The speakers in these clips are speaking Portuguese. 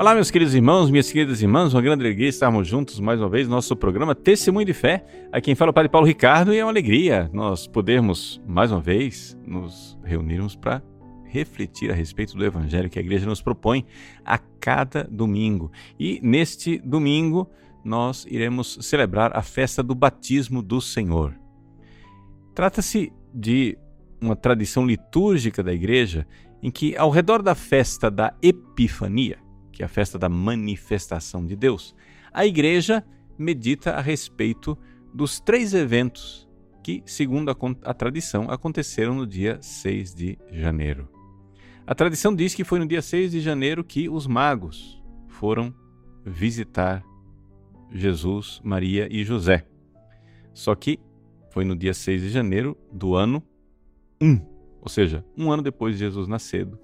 Olá, meus queridos irmãos, minhas queridas irmãs, uma grande alegria estarmos juntos mais uma vez no nosso programa Testemunho de Fé. Aqui quem fala é o Padre Paulo Ricardo e é uma alegria nós podermos mais uma vez nos reunirmos para refletir a respeito do Evangelho que a igreja nos propõe a cada domingo. E neste domingo nós iremos celebrar a festa do batismo do Senhor. Trata-se de uma tradição litúrgica da igreja em que, ao redor da festa da Epifania, que é a festa da manifestação de Deus, a igreja medita a respeito dos três eventos que, segundo a, a, tradição, aconteceram no dia 6 de janeiro. A tradição diz que foi no dia 6 de janeiro que os magos foram visitar Jesus, Maria e José. Só que foi no dia 6 de janeiro do ano 1, ou seja, um ano depois de Jesus nascido,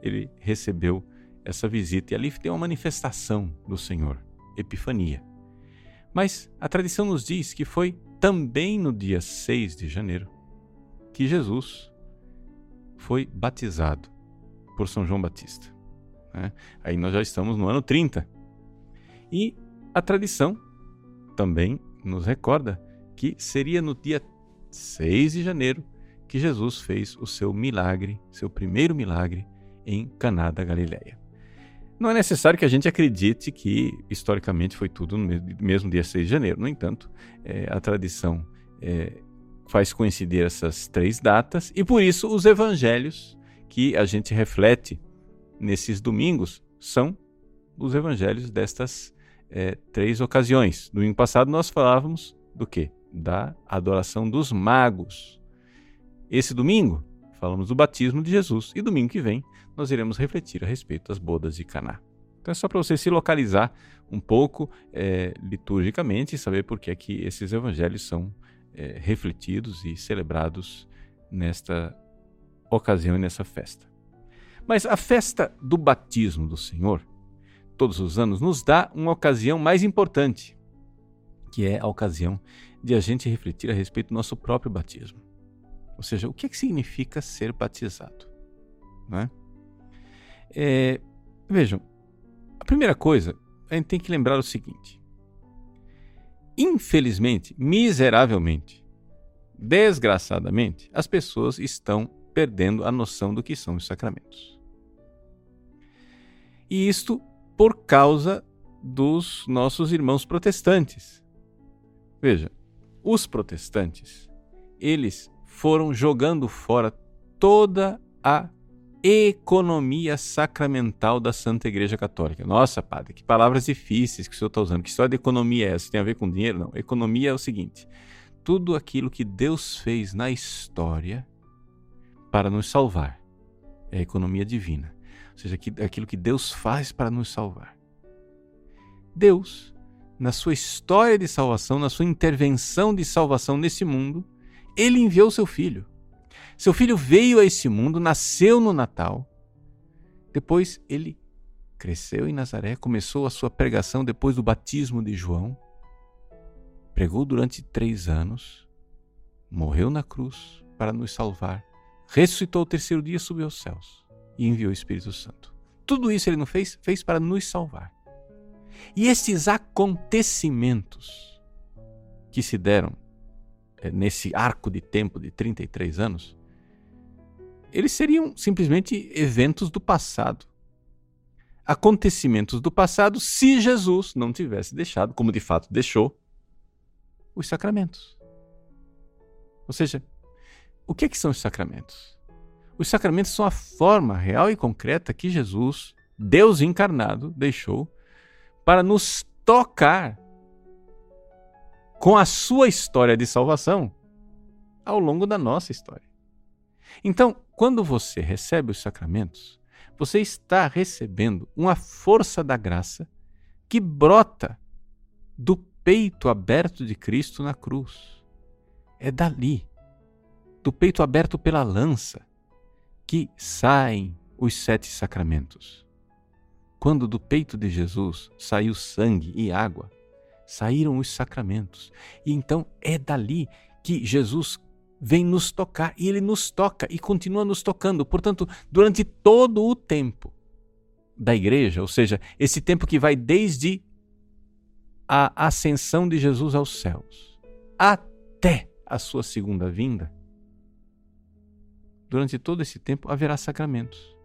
ele recebeu essa visita. E ali tem uma manifestação do Senhor, Epifania. Mas a tradição nos diz que foi também no dia 6 de janeiro que Jesus foi batizado por São João Batista. Né? Aí nós já estamos no ano 30. E a tradição também nos recorda que seria no dia 6 de janeiro que Jesus fez o seu milagre, seu primeiro milagre em Caná da Galileia. Não é necessário que a gente acredite que historicamente foi tudo no mesmo dia 6 de janeiro. No entanto, é, a tradição é, faz coincidir essas três datas e por isso os evangelhos que a gente reflete nesses domingos são os evangelhos destas é, três ocasiões. Domingo passado nós falávamos do que? Da adoração dos magos. Esse domingo falamos do batismo de Jesus e domingo que vem nós iremos refletir a respeito das bodas de Caná. Então é só para você se localizar um pouco é, liturgicamente e saber por que, é que esses evangelhos são é, refletidos e celebrados nesta ocasião e nessa festa. Mas a festa do batismo do Senhor, todos os anos, nos dá uma ocasião mais importante, que é a ocasião de a gente refletir a respeito do nosso próprio batismo. Ou seja, o que, é que significa ser batizado? Né? É, vejam, a primeira coisa, a gente tem que lembrar o seguinte: infelizmente, miseravelmente, desgraçadamente, as pessoas estão perdendo a noção do que são os sacramentos. E isto por causa dos nossos irmãos protestantes. Veja, os protestantes, eles foram jogando fora toda a economia sacramental da Santa Igreja Católica. Nossa, padre, que palavras difíceis que o senhor está usando. Que história de economia é essa? Tem a ver com dinheiro? Não. Economia é o seguinte: tudo aquilo que Deus fez na história para nos salvar é a economia divina. Ou seja, aquilo que Deus faz para nos salvar. Deus, na sua história de salvação, na sua intervenção de salvação nesse mundo, ele enviou seu filho seu filho veio a esse mundo, nasceu no Natal. Depois ele cresceu em Nazaré, começou a sua pregação depois do batismo de João. Pregou durante três anos, morreu na cruz para nos salvar, ressuscitou o terceiro dia, subiu aos céus e enviou o Espírito Santo. Tudo isso ele não fez? Fez para nos salvar. E esses acontecimentos que se deram eh, nesse arco de tempo de 33 anos eles seriam simplesmente eventos do passado. Acontecimentos do passado se Jesus não tivesse deixado, como de fato deixou, os sacramentos. Ou seja, o que, é que são os sacramentos? Os sacramentos são a forma real e concreta que Jesus, Deus encarnado, deixou para nos tocar com a sua história de salvação ao longo da nossa história. Então, quando você recebe os sacramentos, você está recebendo uma força da graça que brota do peito aberto de Cristo na cruz. É dali, do peito aberto pela lança, que saem os sete sacramentos. Quando do peito de Jesus saiu sangue e água, saíram os sacramentos. E então é dali que Jesus vem nos tocar e ele nos toca e continua nos tocando. Portanto, durante todo o tempo da igreja, ou seja, esse tempo que vai desde a ascensão de Jesus aos céus até a sua segunda vinda, durante todo esse tempo haverá sacramentos.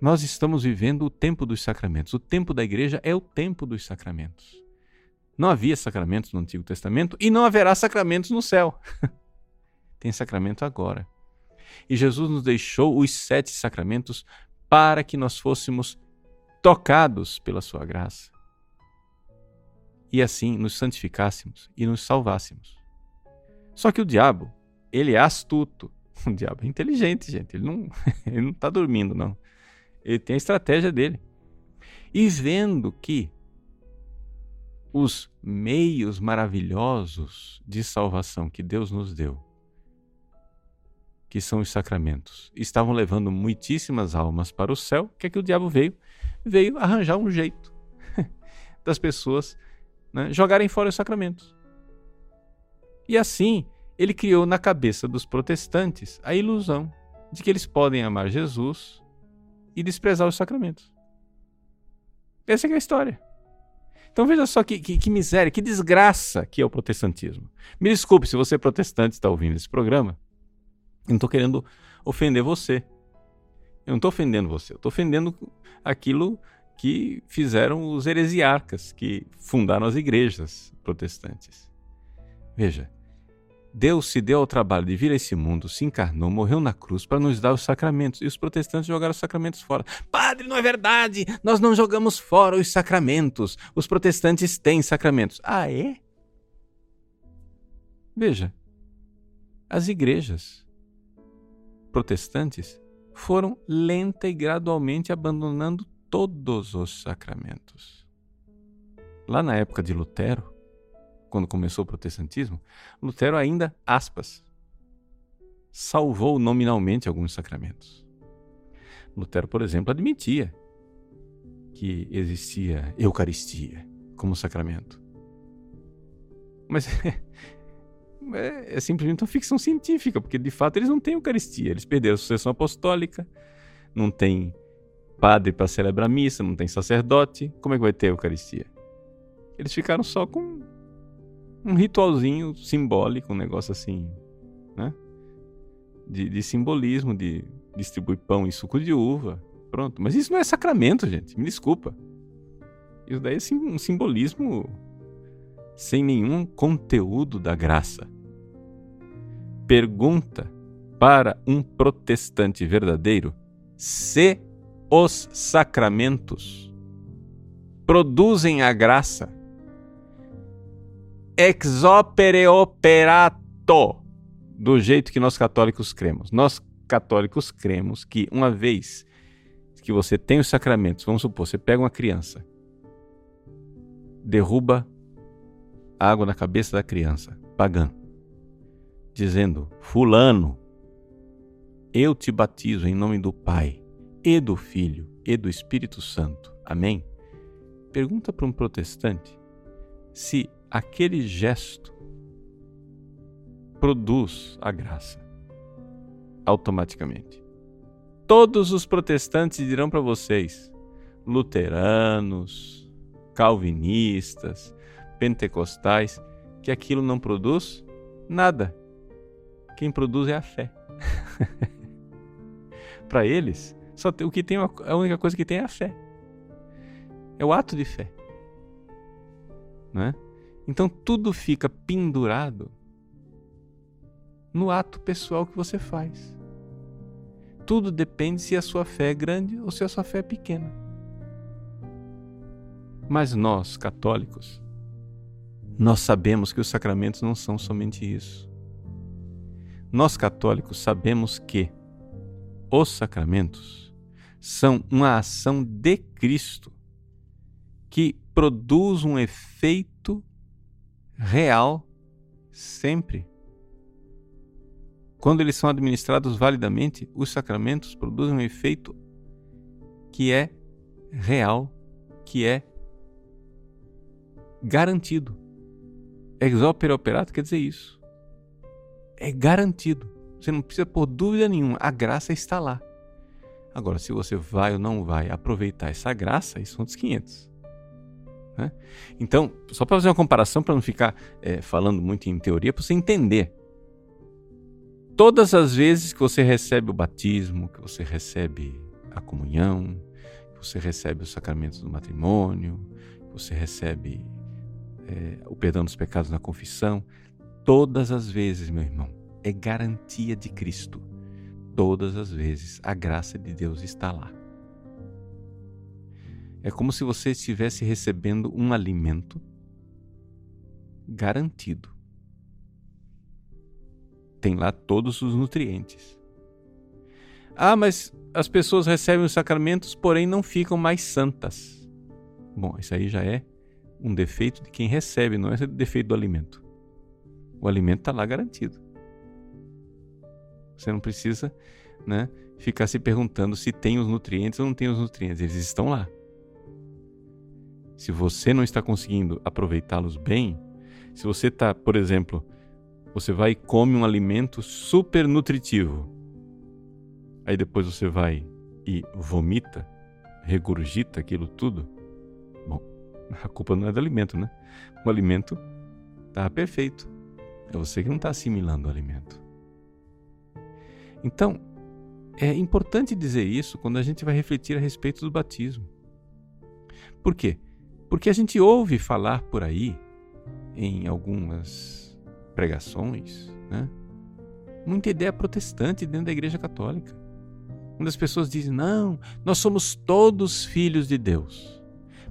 Nós estamos vivendo o tempo dos sacramentos. O tempo da igreja é o tempo dos sacramentos. Não havia sacramentos no Antigo Testamento e não haverá sacramentos no céu. Tem sacramento agora. E Jesus nos deixou os sete sacramentos para que nós fôssemos tocados pela sua graça. E assim nos santificássemos e nos salvássemos. Só que o diabo, ele é astuto. O diabo é inteligente, gente. Ele não ele não está dormindo, não. Ele tem a estratégia dele. E vendo que os meios maravilhosos de salvação que Deus nos deu, que são os sacramentos, estavam levando muitíssimas almas para o céu, o que é que o diabo veio? Veio arranjar um jeito das pessoas né, jogarem fora os sacramentos. E assim, ele criou na cabeça dos protestantes a ilusão de que eles podem amar Jesus e desprezar os sacramentos. Essa é a história. Então veja só que, que, que, miséria, que desgraça que é o protestantismo. Me desculpe se você é protestante está ouvindo esse programa. Eu não estou querendo ofender você. Eu não estou ofendendo você. Eu estou ofendendo aquilo que fizeram os heresiarcas que fundaram as igrejas protestantes. Veja, Deus se deu ao trabalho de vir a esse mundo, se encarnou, morreu na cruz para nos dar os sacramentos. E os protestantes jogaram os sacramentos fora. Padre, não é verdade! Nós não jogamos fora os sacramentos. Os protestantes têm sacramentos. Ah, é? Veja, as igrejas protestantes foram lenta e gradualmente abandonando todos os sacramentos. Lá na época de Lutero, quando começou o protestantismo, Lutero ainda, aspas, salvou nominalmente alguns sacramentos. Lutero, por exemplo, admitia que existia Eucaristia como sacramento. Mas é, é, simplesmente uma ficção científica, porque de fato eles não têm Eucaristia. Eles perderam a sucessão apostólica, não tem padre para celebrar a missa, não tem sacerdote. Como é que vai ter Eucaristia? Eles ficaram só com um ritualzinho simbólico, um negócio assim, né? De, de simbolismo, de distribuir pão e suco de uva. Pronto. Mas isso não é sacramento, gente. Me desculpa. Isso daí é um simbolismo sem nenhum conteúdo da graça. Pergunta para um protestante verdadeiro se os sacramentos produzem a graça ex opere operato, do jeito que nós católicos cremos. Nós católicos cremos que uma vez que você tem os sacramentos, vamos supor, você pega uma criança, derruba água na cabeça da criança, pagã, dizendo: Fulano, eu te batizo em nome do Pai, e do Filho, e do Espírito Santo. Amém? Pergunta para um protestante se aquele gesto produz a graça automaticamente. Todos os protestantes dirão para vocês, luteranos, calvinistas, pentecostais, que aquilo não produz nada. Quem produz é a fé. para eles, só o que tem a única coisa que tem é a fé. É o ato de fé. Não é? Então tudo fica pendurado no ato pessoal que você faz. Tudo depende se a sua fé é grande ou se a sua fé é pequena. Mas nós, católicos, nós sabemos que os sacramentos não são somente isso. Nós, católicos, sabemos que os sacramentos são uma ação de Cristo que produz um efeito real sempre. Quando eles são administrados validamente, os sacramentos produzem um efeito que é real, que é garantido. Ex opere operato quer dizer isso. É garantido. Você não precisa por dúvida nenhuma. A graça está lá. Agora, se você vai ou não vai aproveitar essa graça, isso são outros 500. Né? Então, só para fazer uma comparação, para não ficar é, falando muito em teoria, para você entender. Todas as vezes que você recebe o batismo, que você recebe a comunhão, que você recebe os sacramentos do matrimônio, que você recebe é, o perdão dos pecados na confissão, todas as vezes, meu irmão, é garantia de Cristo. Todas as vezes a graça de Deus está lá. É como se você estivesse recebendo um alimento garantido. Tem lá todos os nutrientes. Ah, mas as pessoas recebem os sacramentos, porém não ficam mais santas. Bom, isso aí já é um defeito de quem recebe, não é defeito do alimento. O alimento está lá garantido. Você não precisa né, ficar se perguntando se tem os nutrientes ou não tem os nutrientes. Eles estão lá. Se você não está conseguindo aproveitá-los bem, se você está, por exemplo, você vai e come um alimento super nutritivo, aí depois você vai e vomita, regurgita aquilo tudo, bom, a culpa não é do alimento, né? O alimento está perfeito. É você que não está assimilando o alimento. Então, é importante dizer isso quando a gente vai refletir a respeito do batismo. Por quê? Porque a gente ouve falar por aí, em algumas pregações, né? muita ideia protestante dentro da Igreja Católica. Quando as pessoas dizem, não, nós somos todos filhos de Deus.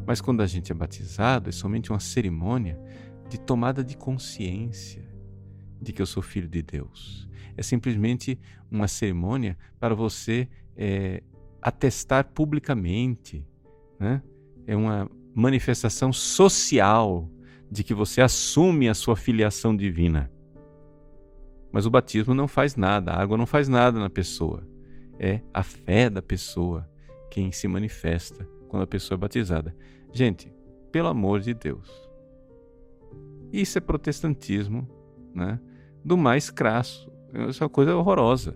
Mas quando a gente é batizado, é somente uma cerimônia de tomada de consciência de que eu sou filho de Deus. É simplesmente uma cerimônia para você é, atestar publicamente. Né? É uma manifestação social de que você assume a sua filiação divina. Mas o batismo não faz nada, a água não faz nada na pessoa. É a fé da pessoa quem se manifesta quando a pessoa é batizada. Gente, pelo amor de Deus. Isso é protestantismo, né? Do mais crasso. Isso é uma coisa horrorosa.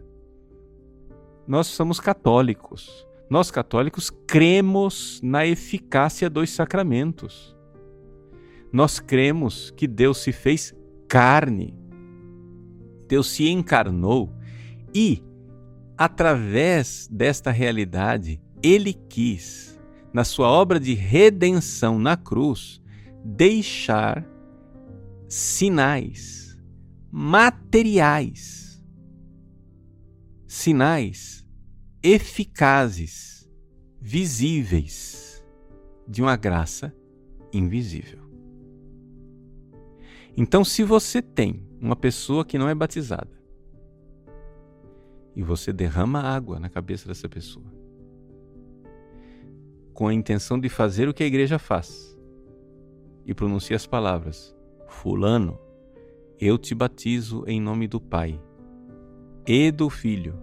Nós somos católicos. Nós católicos cremos na eficácia dos sacramentos. Nós cremos que Deus se fez carne. Deus se encarnou e, através desta realidade, ele quis, na sua obra de redenção na cruz, deixar sinais materiais, sinais eficazes, visíveis, de uma graça invisível. Então, se você tem uma pessoa que não é batizada e você derrama água na cabeça dessa pessoa, com a intenção de fazer o que a igreja faz, e pronuncia as palavras: Fulano, eu te batizo em nome do Pai e do Filho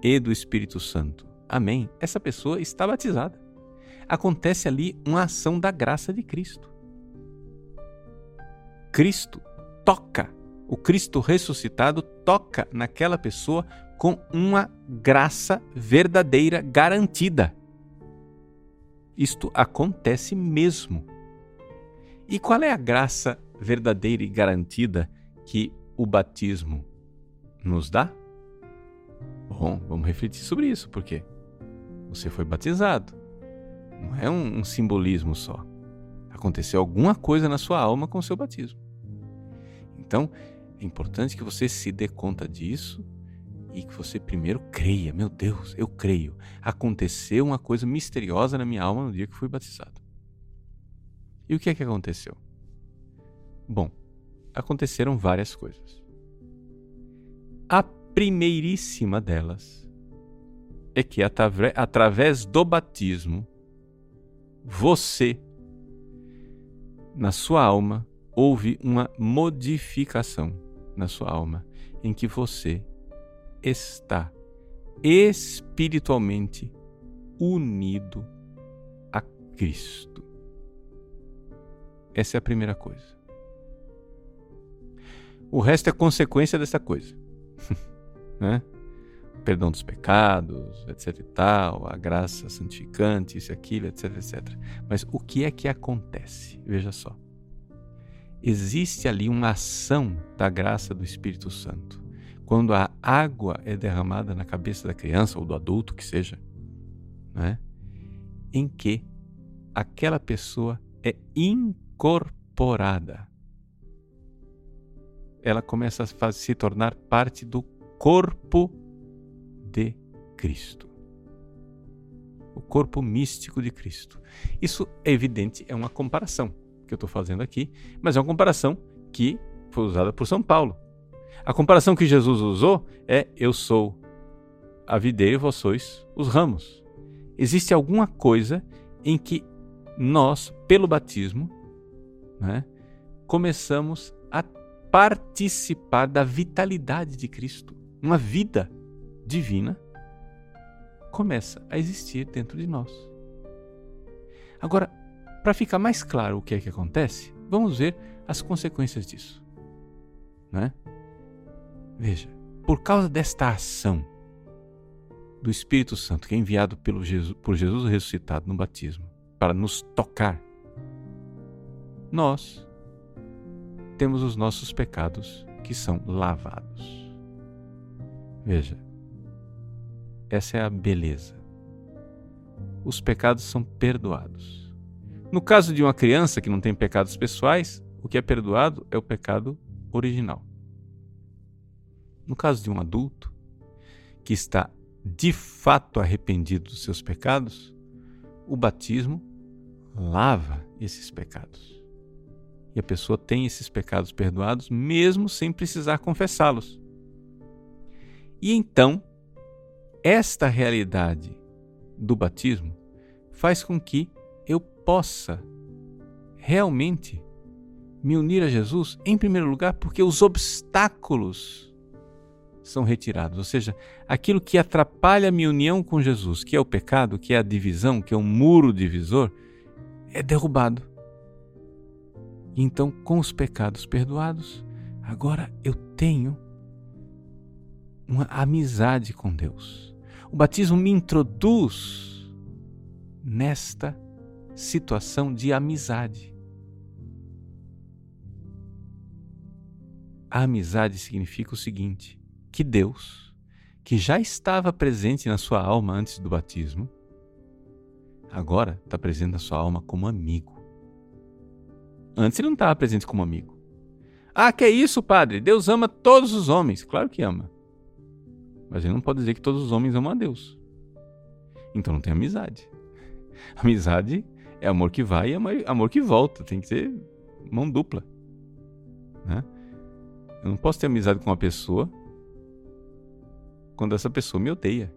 e do Espírito Santo. Amém. Essa pessoa está batizada. Acontece ali uma ação da graça de Cristo. Cristo toca, o Cristo ressuscitado toca naquela pessoa com uma graça verdadeira garantida. Isto acontece mesmo. E qual é a graça verdadeira e garantida que o batismo nos dá? Bom, vamos refletir sobre isso, porque você foi batizado. Não é um, um simbolismo só. Aconteceu alguma coisa na sua alma com o seu batismo. Então, é importante que você se dê conta disso e que você primeiro creia. Meu Deus, eu creio. Aconteceu uma coisa misteriosa na minha alma no dia que fui batizado. E o que é que aconteceu? Bom, aconteceram várias coisas. A primeiríssima delas é que através do batismo, você, na sua alma, houve uma modificação na sua alma, em que você está espiritualmente unido a Cristo. Essa é a primeira coisa. O resto é consequência dessa coisa. Né? perdão dos pecados, etc e tal, a graça santificante, isso e aquilo, etc, etc. Mas o que é que acontece? Veja só. Existe ali uma ação da graça do Espírito Santo. Quando a água é derramada na cabeça da criança ou do adulto que seja, né? em que aquela pessoa é incorporada. Ela começa a se tornar parte do corpo de Cristo. O corpo místico de Cristo. Isso é evidente, é uma comparação que eu estou fazendo aqui, mas é uma comparação que foi usada por São Paulo. A comparação que Jesus usou é: eu sou a videira e vós sois os ramos. Existe alguma coisa em que nós, pelo batismo, né, começamos participar da vitalidade de Cristo. Uma vida divina começa a existir dentro de nós. Agora, para ficar mais claro o que é que acontece, vamos ver as consequências disso. Né? Veja, por causa desta ação do Espírito Santo que é enviado pelo Jesus, por Jesus ressuscitado no batismo para nos tocar, nós temos os nossos pecados que são lavados. Veja, essa é a beleza. Os pecados são perdoados. No caso de uma criança que não tem pecados pessoais, o que é perdoado é o pecado original. No caso de um adulto que está de fato arrependido dos seus pecados, o batismo lava esses pecados. E a pessoa tem esses pecados perdoados mesmo sem precisar confessá-los. E então, esta realidade do batismo faz com que eu possa realmente me unir a Jesus, em primeiro lugar, porque os obstáculos são retirados. Ou seja, aquilo que atrapalha a minha união com Jesus, que é o pecado, que é a divisão, que é um muro divisor, é derrubado. Então, com os pecados perdoados, agora eu tenho uma amizade com Deus. O batismo me introduz nesta situação de amizade. A amizade significa o seguinte: que Deus, que já estava presente na sua alma antes do batismo, agora está presente na sua alma como amigo. Antes ele não estava presente como amigo. Ah, que é isso, padre? Deus ama todos os homens. Claro que ama. Mas ele não pode dizer que todos os homens amam a Deus. Então não tem amizade. Amizade é amor que vai e amor que volta. Tem que ser mão dupla. Né? Eu não posso ter amizade com uma pessoa quando essa pessoa me odeia.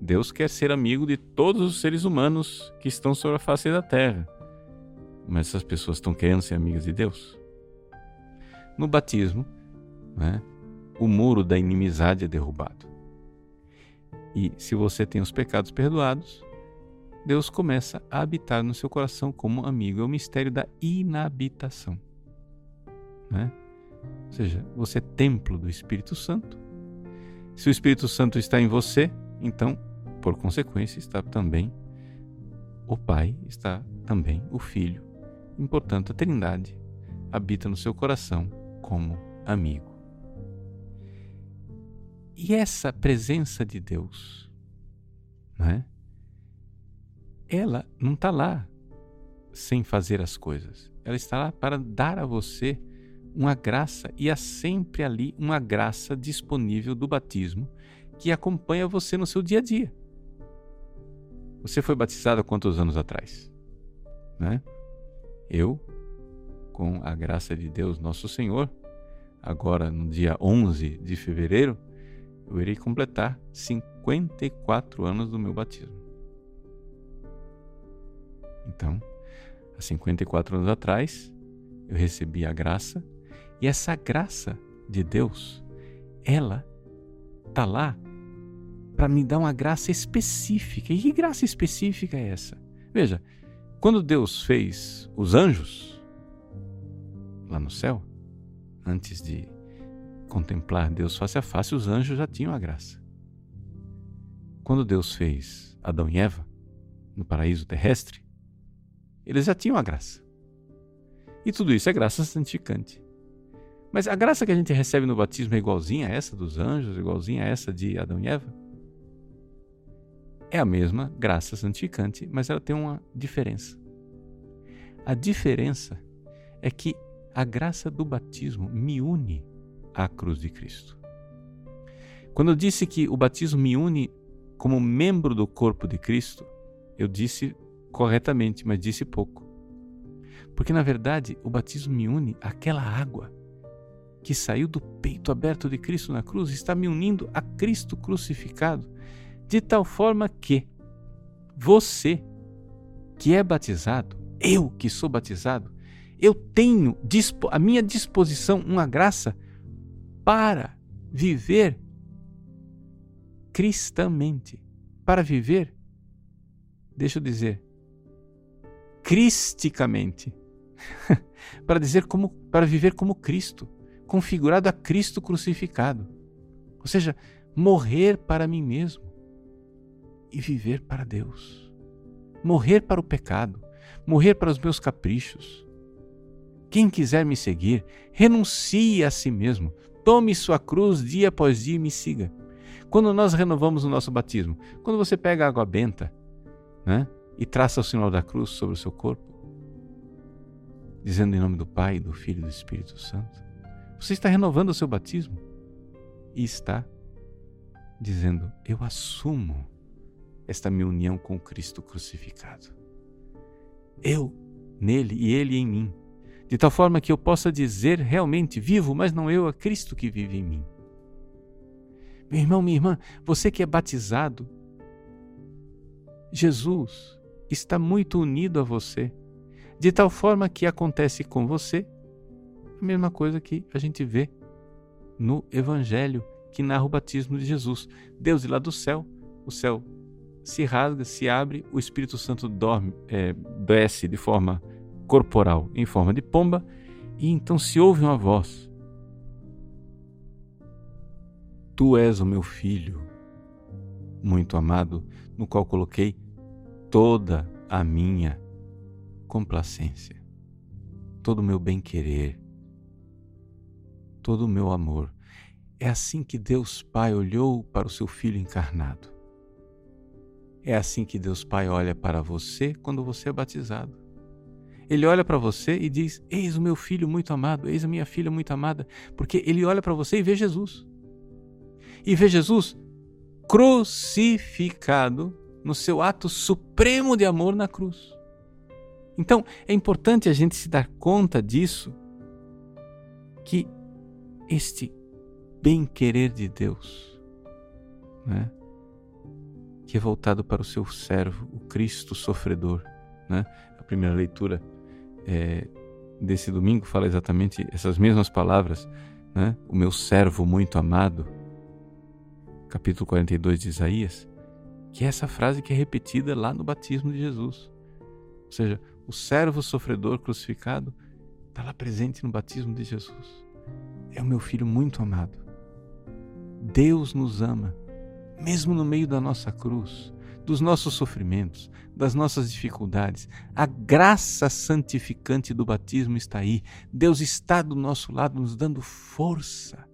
Deus quer ser amigo de todos os seres humanos que estão sobre a face da terra. Mas essas pessoas estão querendo ser amigas de Deus. No batismo, né, o muro da inimizade é derrubado. E se você tem os pecados perdoados, Deus começa a habitar no seu coração como amigo. É o mistério da inabitação. Né? Ou seja, você é templo do Espírito Santo. Se o Espírito Santo está em você, então, por consequência, está também o Pai, está também o Filho. E, portanto, a Trindade habita no seu coração como amigo. E essa presença de Deus, não é? ela não está lá sem fazer as coisas. Ela está lá para dar a você uma graça e há sempre ali uma graça disponível do batismo que acompanha você no seu dia a dia. Você foi batizado há quantos anos atrás? Né? Eu, com a graça de Deus Nosso Senhor, agora no dia 11 de fevereiro, eu irei completar 54 anos do meu batismo. Então, há 54 anos atrás, eu recebi a graça, e essa graça de Deus, ela tá lá para me dar uma graça específica. E que graça específica é essa? Veja, quando Deus fez os anjos lá no céu, antes de contemplar Deus face a face, os anjos já tinham a graça. Quando Deus fez Adão e Eva no paraíso terrestre, eles já tinham a graça. E tudo isso é graça santificante. Mas a graça que a gente recebe no batismo é igualzinha a essa dos anjos, igualzinha a essa de Adão e Eva? É a mesma graça santificante, mas ela tem uma diferença. A diferença é que a graça do batismo me une à cruz de Cristo. Quando eu disse que o batismo me une como membro do corpo de Cristo, eu disse corretamente, mas disse pouco. Porque na verdade o batismo me une àquela água que saiu do peito aberto de Cristo na cruz, está me unindo a Cristo crucificado, de tal forma que você que é batizado, eu que sou batizado, eu tenho à minha disposição uma graça para viver cristamente, para viver, deixa eu dizer, cristicamente, para dizer como para viver como Cristo, configurado a Cristo crucificado. Ou seja, morrer para mim mesmo e viver para Deus. Morrer para o pecado, morrer para os meus caprichos. Quem quiser me seguir, renuncie a si mesmo, tome sua cruz dia após dia e me siga. Quando nós renovamos o nosso batismo, quando você pega a água benta né, e traça o sinal da cruz sobre o seu corpo, dizendo em nome do Pai, do Filho e do Espírito Santo, você está renovando o seu batismo e está dizendo: Eu assumo esta minha união com Cristo crucificado. Eu nele e ele em mim, de tal forma que eu possa dizer realmente vivo, mas não eu, a Cristo que vive em mim. Meu irmão, minha irmã, você que é batizado, Jesus está muito unido a você, de tal forma que acontece com você a mesma coisa que a gente vê no Evangelho que narra o batismo de Jesus. Deus de lá do céu, o céu se rasga, se abre, o Espírito Santo dorme, é, desce de forma corporal, em forma de pomba, e então se ouve uma voz Tu és o meu filho, muito amado, no qual coloquei toda a minha complacência, todo o meu bem-querer, todo o meu amor. É assim que Deus Pai olhou para o seu filho encarnado. É assim que Deus Pai olha para você quando você é batizado. Ele olha para você e diz: Eis o meu filho muito amado, eis a minha filha muito amada, porque ele olha para você e vê Jesus e vê Jesus crucificado no seu ato supremo de amor na cruz. Então, é importante a gente se dar conta disso, que este bem-querer de Deus, né, que é voltado para o seu servo, o Cristo sofredor. Né? A primeira leitura é, desse domingo fala exatamente essas mesmas palavras, né? o meu servo muito amado capítulo 42 de Isaías, que é essa frase que é repetida lá no batismo de Jesus. Ou seja, o servo sofredor crucificado está lá presente no batismo de Jesus. É o meu filho muito amado. Deus nos ama, mesmo no meio da nossa cruz, dos nossos sofrimentos, das nossas dificuldades. A graça santificante do batismo está aí. Deus está do nosso lado, nos dando força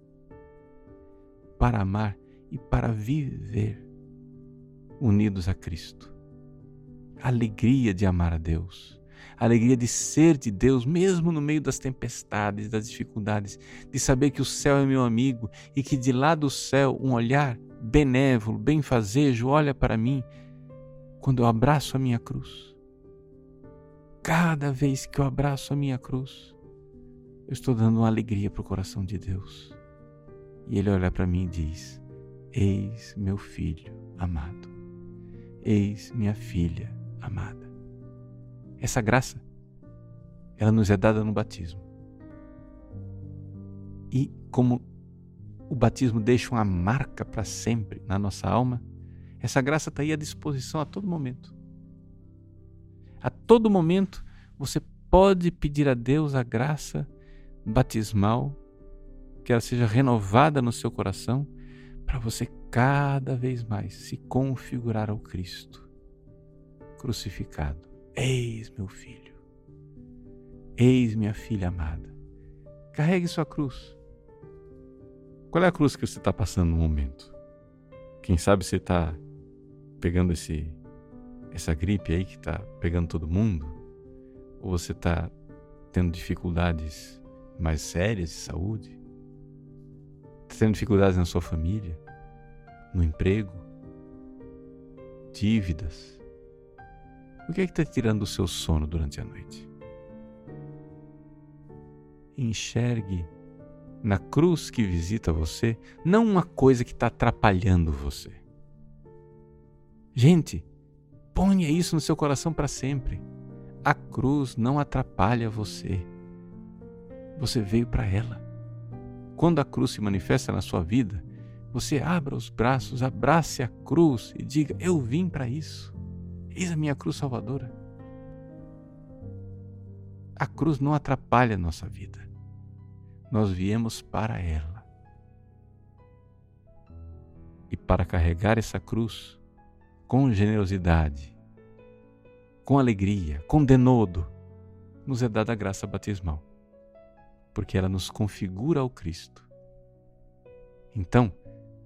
para amar e para viver unidos a Cristo. Alegria de amar a Deus, alegria de ser de Deus, mesmo no meio das tempestades, das dificuldades, de saber que o céu é meu amigo e que de lá do céu um olhar benévolo, benfazejo olha para mim quando eu abraço a minha cruz. Cada vez que eu abraço a minha cruz, eu estou dando uma alegria para o coração de Deus. E Ele olha para mim e diz: Eis meu filho amado, eis minha filha amada. Essa graça, ela nos é dada no batismo. E como o batismo deixa uma marca para sempre na nossa alma, essa graça está aí à disposição a todo momento. A todo momento você pode pedir a Deus a graça batismal que ela seja renovada no seu coração, para você cada vez mais se configurar ao Cristo crucificado. Eis meu filho, eis minha filha amada. Carregue sua cruz. Qual é a cruz que você está passando no momento? Quem sabe você está pegando esse, essa gripe aí que está pegando todo mundo? Ou você está tendo dificuldades mais sérias de saúde? Está tendo dificuldades na sua família? No emprego? Dívidas? O que é que está tirando o seu sono durante a noite? Enxergue na cruz que visita você, não uma coisa que está atrapalhando você. Gente, ponha isso no seu coração para sempre. A cruz não atrapalha você. Você veio para ela. Quando a cruz se manifesta na sua vida, você abra os braços, abrace a cruz e diga: Eu vim para isso. Eis a minha cruz salvadora. A cruz não atrapalha a nossa vida nós viemos para ela. E para carregar essa cruz com generosidade, com alegria, com denodo, nos é dada a graça batismal, porque ela nos configura ao Cristo. Então,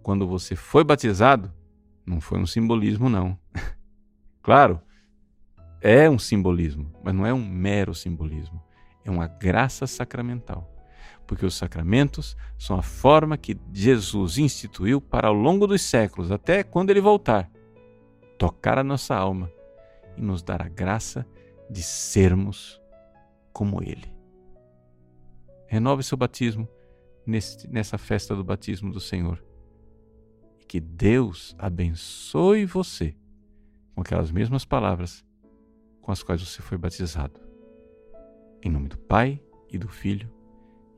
quando você foi batizado, não foi um simbolismo, não. claro, é um simbolismo, mas não é um mero simbolismo. É uma graça sacramental porque os sacramentos são a forma que Jesus instituiu para ao longo dos séculos, até quando ele voltar, tocar a nossa alma e nos dar a graça de sermos como ele. Renove seu batismo nessa festa do batismo do Senhor. E que Deus abençoe você com aquelas mesmas palavras com as quais você foi batizado. Em nome do Pai e do Filho